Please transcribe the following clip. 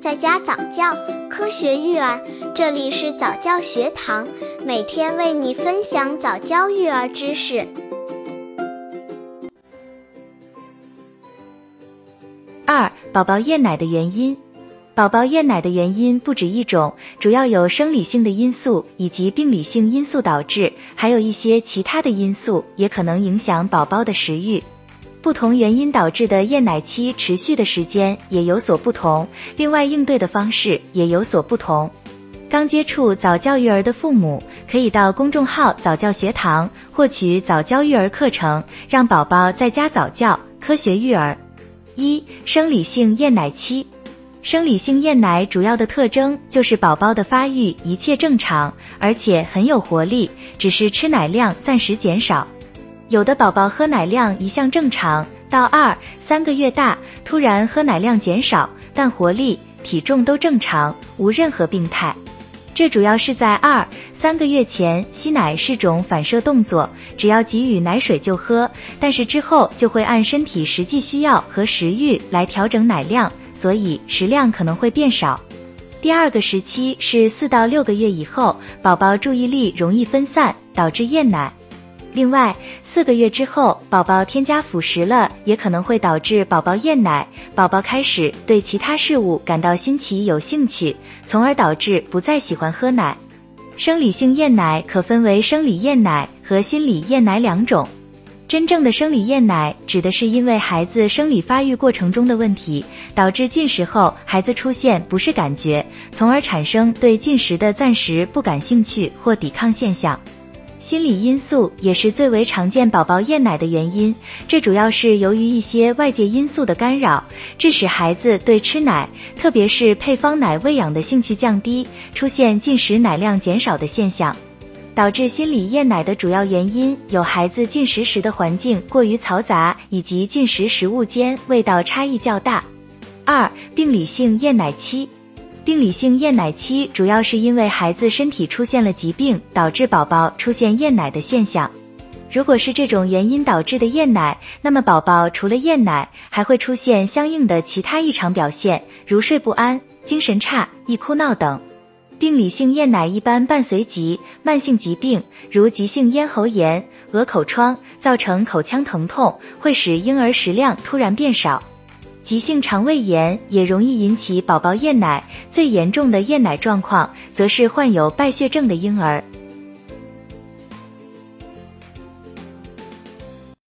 在家早教，科学育儿，这里是早教学堂，每天为你分享早教育儿知识。二、宝宝厌奶的原因。宝宝厌奶的原因不止一种，主要有生理性的因素以及病理性因素导致，还有一些其他的因素也可能影响宝宝的食欲。不同原因导致的厌奶期持续的时间也有所不同，另外应对的方式也有所不同。刚接触早教育儿的父母，可以到公众号早教学堂获取早教育儿课程，让宝宝在家早教，科学育儿。一、生理性厌奶期。生理性厌奶主要的特征就是宝宝的发育一切正常，而且很有活力，只是吃奶量暂时减少。有的宝宝喝奶量一向正常，到二三个月大突然喝奶量减少，但活力、体重都正常，无任何病态。这主要是在二三个月前吸奶是种反射动作，只要给予奶水就喝，但是之后就会按身体实际需要和食欲来调整奶量，所以食量可能会变少。第二个时期是四到六个月以后，宝宝注意力容易分散，导致厌奶。另外，四个月之后，宝宝添加辅食了，也可能会导致宝宝厌奶。宝宝开始对其他事物感到新奇、有兴趣，从而导致不再喜欢喝奶。生理性厌奶可分为生理厌奶和心理厌奶两种。真正的生理厌奶指的是因为孩子生理发育过程中的问题，导致进食后孩子出现不适感觉，从而产生对进食的暂时不感兴趣或抵抗现象。心理因素也是最为常见宝宝厌奶的原因，这主要是由于一些外界因素的干扰，致使孩子对吃奶，特别是配方奶喂养的兴趣降低，出现进食奶量减少的现象。导致心理厌奶的主要原因有孩子进食时的环境过于嘈杂，以及进食食物间味道差异较大。二、病理性厌奶期。病理性厌奶期主要是因为孩子身体出现了疾病，导致宝宝出现厌奶的现象。如果是这种原因导致的厌奶，那么宝宝除了厌奶，还会出现相应的其他异常表现，如睡不安、精神差、易哭闹等。病理性厌奶一般伴随疾慢性疾病，如急性咽喉炎、鹅口疮，造成口腔疼痛，会使婴儿食量突然变少。急性肠胃炎也容易引起宝宝厌奶，最严重的厌奶状况则是患有败血症的婴儿。